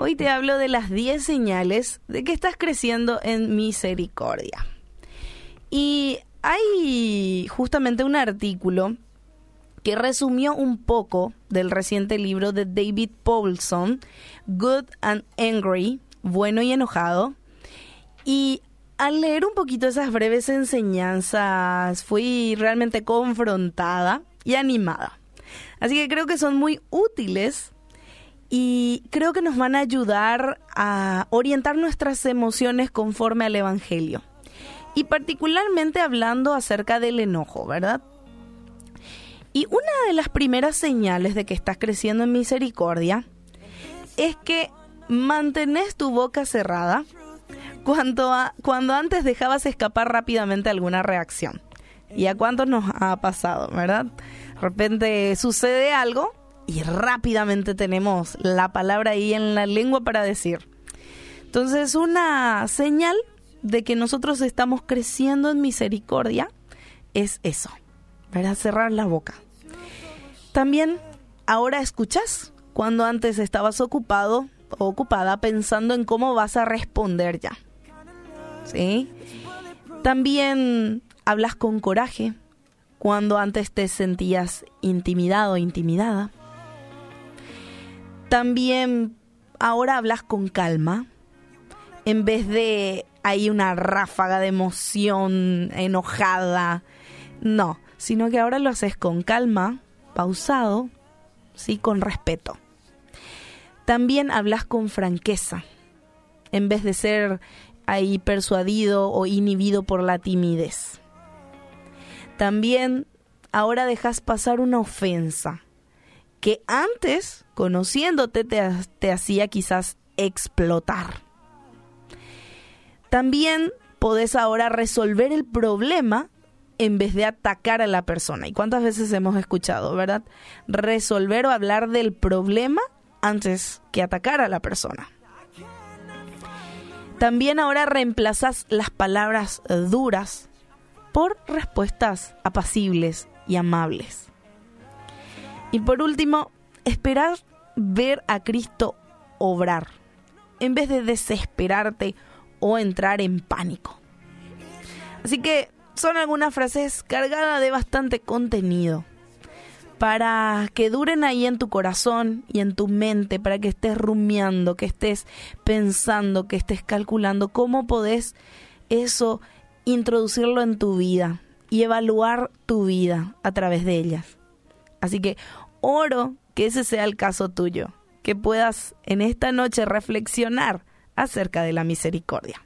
Hoy te hablo de las 10 señales de que estás creciendo en misericordia. Y hay justamente un artículo que resumió un poco del reciente libro de David Paulson, Good and Angry, bueno y enojado. Y al leer un poquito esas breves enseñanzas, fui realmente confrontada y animada. Así que creo que son muy útiles y creo que nos van a ayudar a orientar nuestras emociones conforme al Evangelio. Y particularmente hablando acerca del enojo, ¿verdad? Y una de las primeras señales de que estás creciendo en misericordia es que mantenés tu boca cerrada cuando, antes dejabas escapar rápidamente alguna reacción. ¿Y a cuánto nos ha pasado, verdad? De repente sucede algo y rápidamente tenemos la palabra ahí en la lengua para decir. Entonces, una señal de que nosotros estamos creciendo en misericordia es eso, ¿verdad? Cerrar la boca. También, ahora escuchas cuando antes estabas ocupado ocupada pensando en cómo vas a responder ya. ¿Sí? También hablas con coraje cuando antes te sentías intimidado intimidada. También ahora hablas con calma. En vez de hay una ráfaga de emoción enojada. No, sino que ahora lo haces con calma, pausado, sí, con respeto. También hablas con franqueza, en vez de ser ahí persuadido o inhibido por la timidez. También ahora dejas pasar una ofensa que antes, conociéndote, te, hacía quizás explotar. También podés ahora resolver el problema en vez de atacar a la persona. ¿Y cuántas veces hemos escuchado, verdad? Resolver o hablar del problema antes que atacar a la persona. También ahora reemplazas las palabras duras por respuestas apacibles y amables. Y por último, esperar ver a Cristo obrar, en vez de desesperarte o entrar en pánico. Así que son algunas frases cargadas de bastante contenido para que duren ahí en tu corazón y en tu mente, para que estés rumiando, que estés pensando, que estés calculando cómo podés eso introducirlo en tu vida y evaluar tu vida a través de ellas. Así que oro que ese sea el caso tuyo, que puedas en esta noche reflexionar acerca de la misericordia.